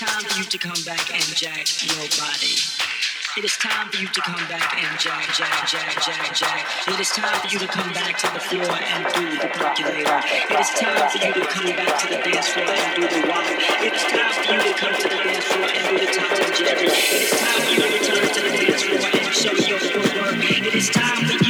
time for you to come back and jack your body. It is time for you to come back and jack, jack, jack, jack, jack. It is time for you to come back to the floor and do the percolator. It is time for you to come back to the dance floor and do the walk. It is time for you to come to the dance floor and do the Tom and Jerry. It is time for you to return to the dance floor and show your footwork. It is time for you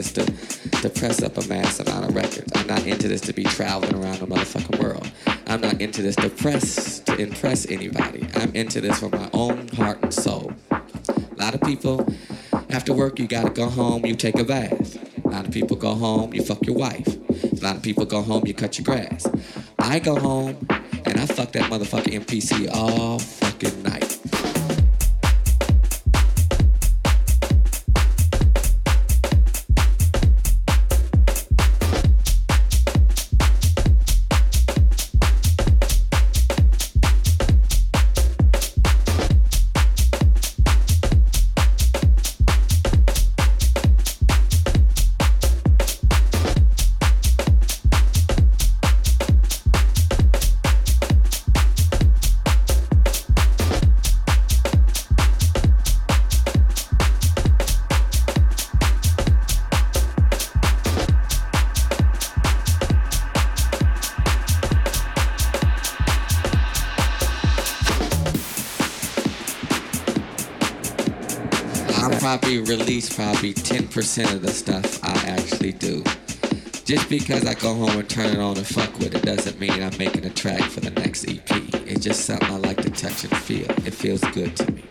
this to, to press up a mass amount of records. I'm not into this to be traveling around the motherfucking world. I'm not into this to press to impress anybody. I'm into this for my own heart and soul. A lot of people, after work, you gotta go home, you take a bath. A lot of people go home, you fuck your wife. A lot of people go home, you cut your grass. I go home and I fuck that motherfucking MPC all fucking night. Probably 10% of the stuff I actually do. Just because I go home and turn it on and fuck with it doesn't mean I'm making a track for the next EP. It's just something I like to touch and feel. It feels good to me.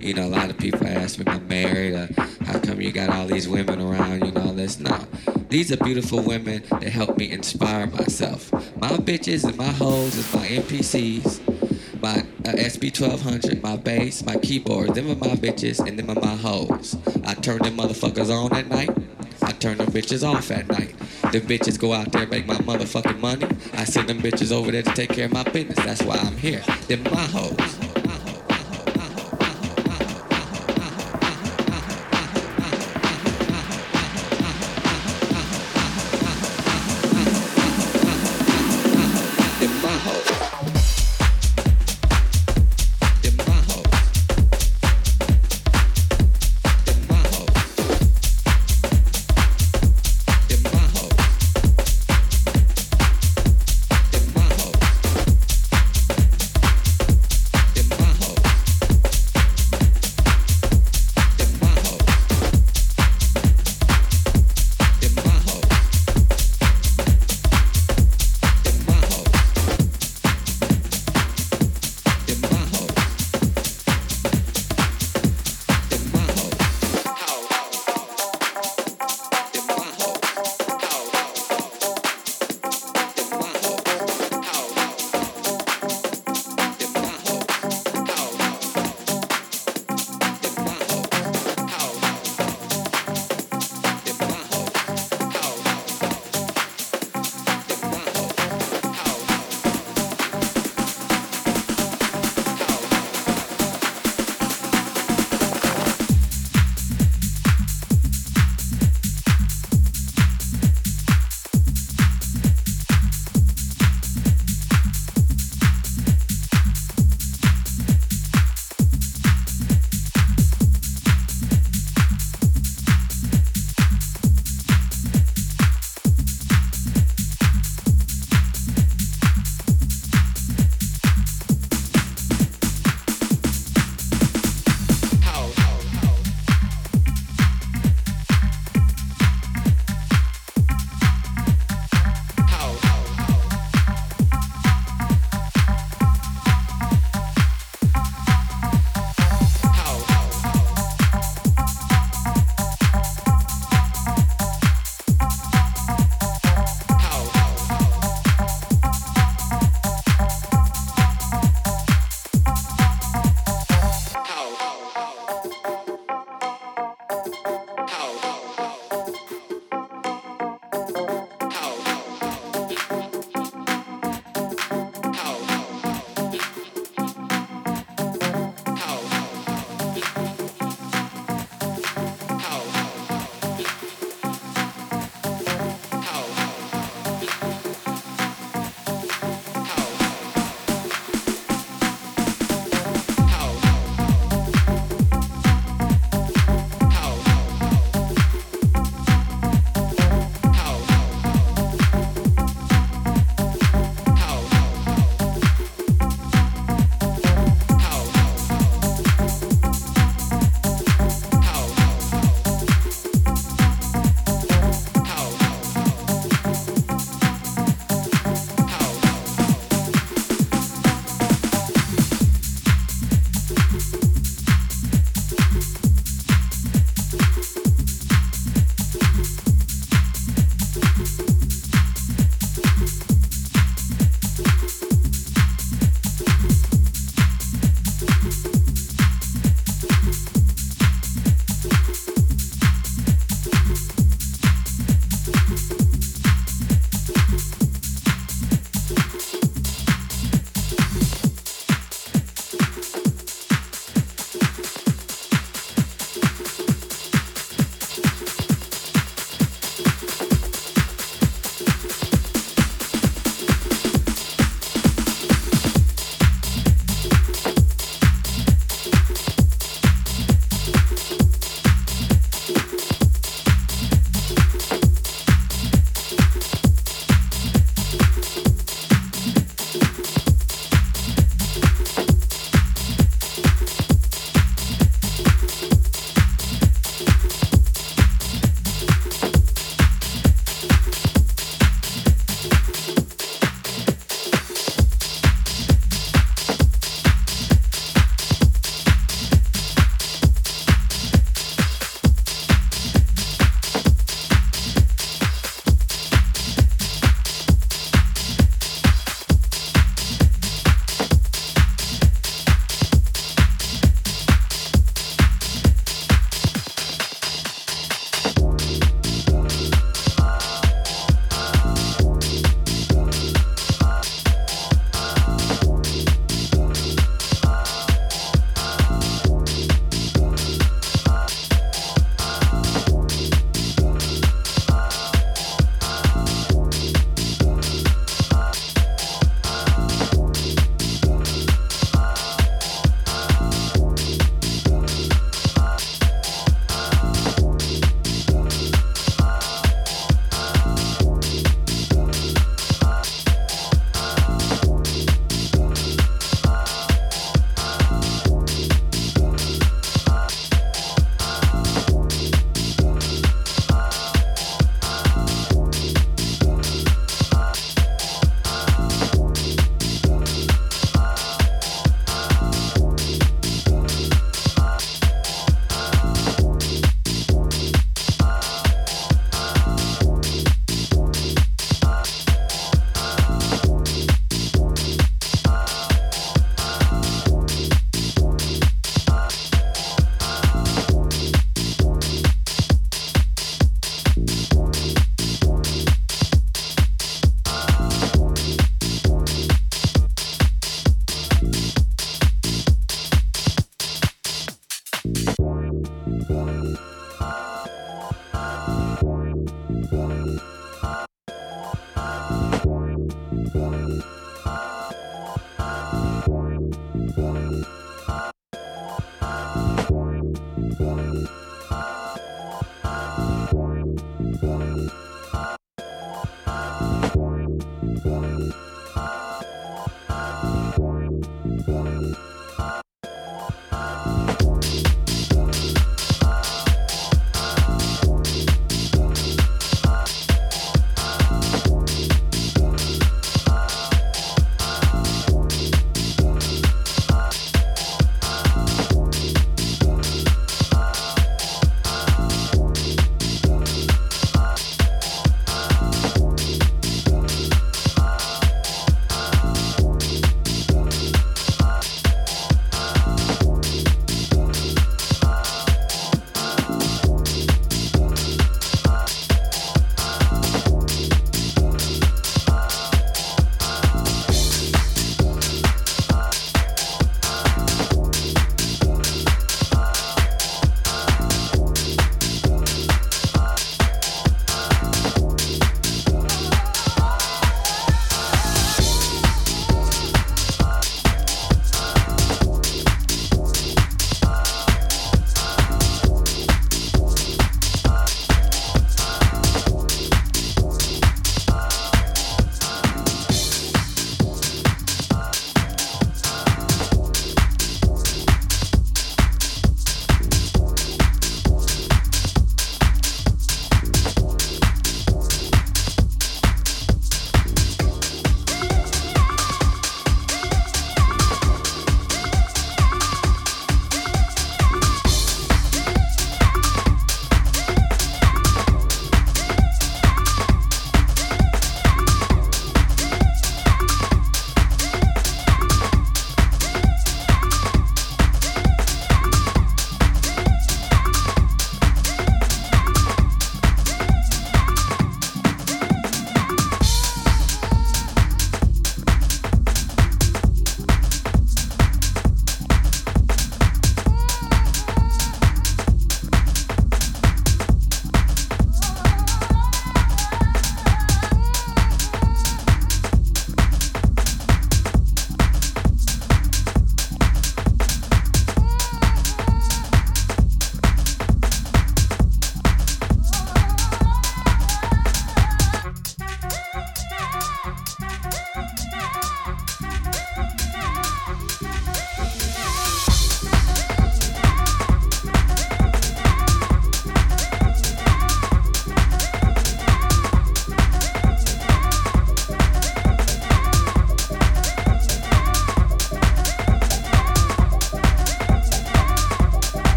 You know, a lot of people ask me, I'm married, uh, how come you got all these women around, you know, this? No. These are beautiful women that help me inspire myself. My bitches and my hoes is my MPCs my uh, SP-1200, my bass, my keyboard. Them are my bitches and them are my hoes. Turn them motherfuckers on at night. I turn them bitches off at night. Them bitches go out there make my motherfucking money. I send them bitches over there to take care of my business. That's why I'm here. Them my hoes.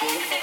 Hey.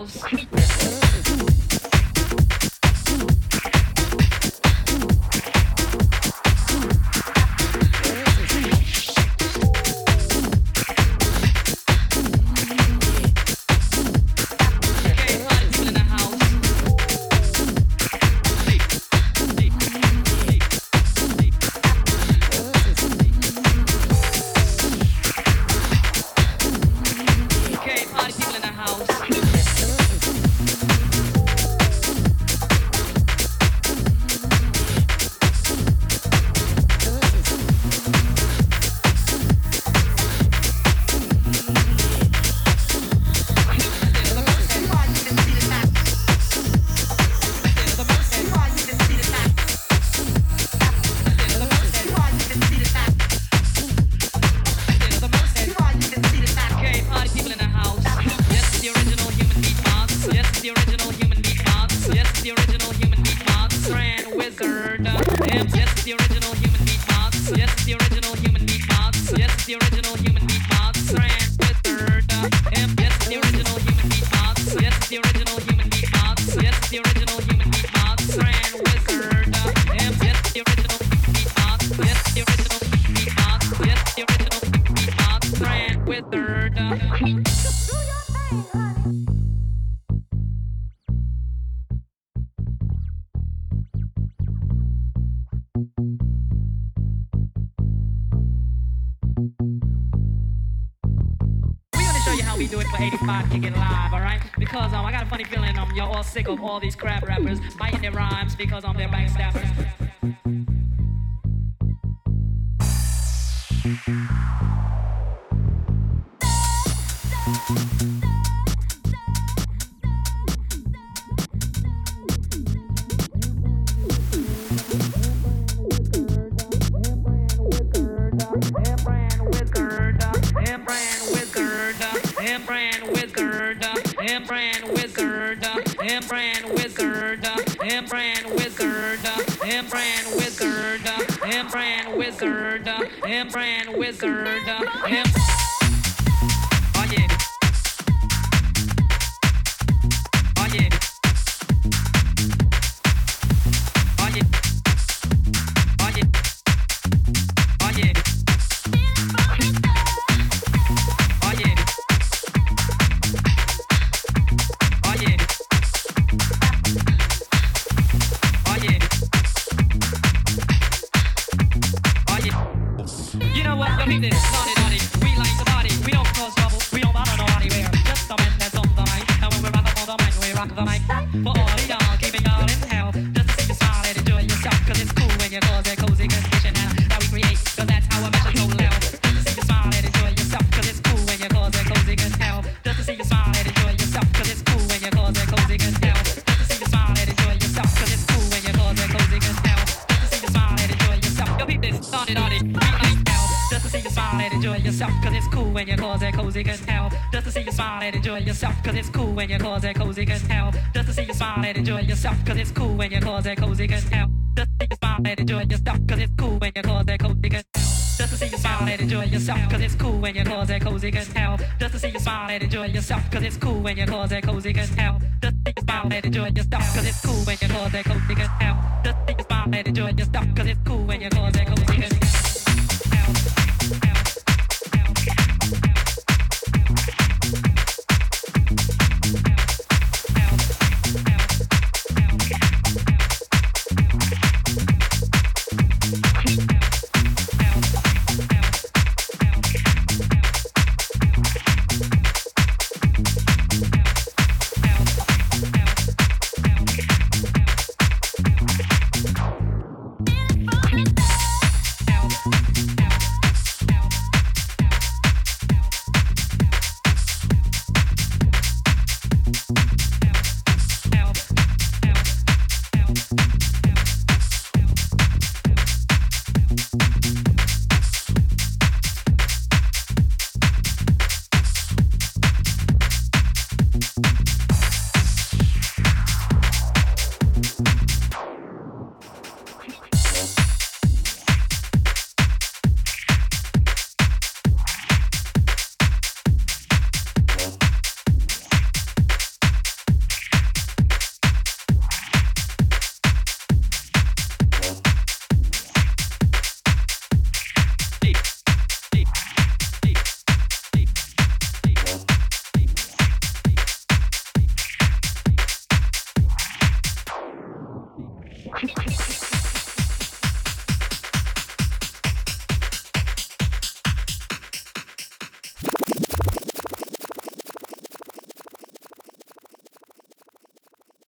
house. sick of all these crap. yourself, cause it's cool when you're cozy, cozy as. Just to see you smile and enjoy yourself, cause it's cool when you're cozy, cozy as hell. Just to see you smile and enjoy yourself, cause it's cool when you're cozy, cozy as hell. Just to see you smile and enjoy yourself, cause it's cool when you're cozy, cozy as hell. Just to see you smile and enjoy yourself, cause it's cool when you're cozy, cozy as hell. Just to see you smile and enjoy yourself, cause it's cool when you're cozy, cozy as hell. Just to see you smile and enjoy yourself, cause it's cool when you're cozy,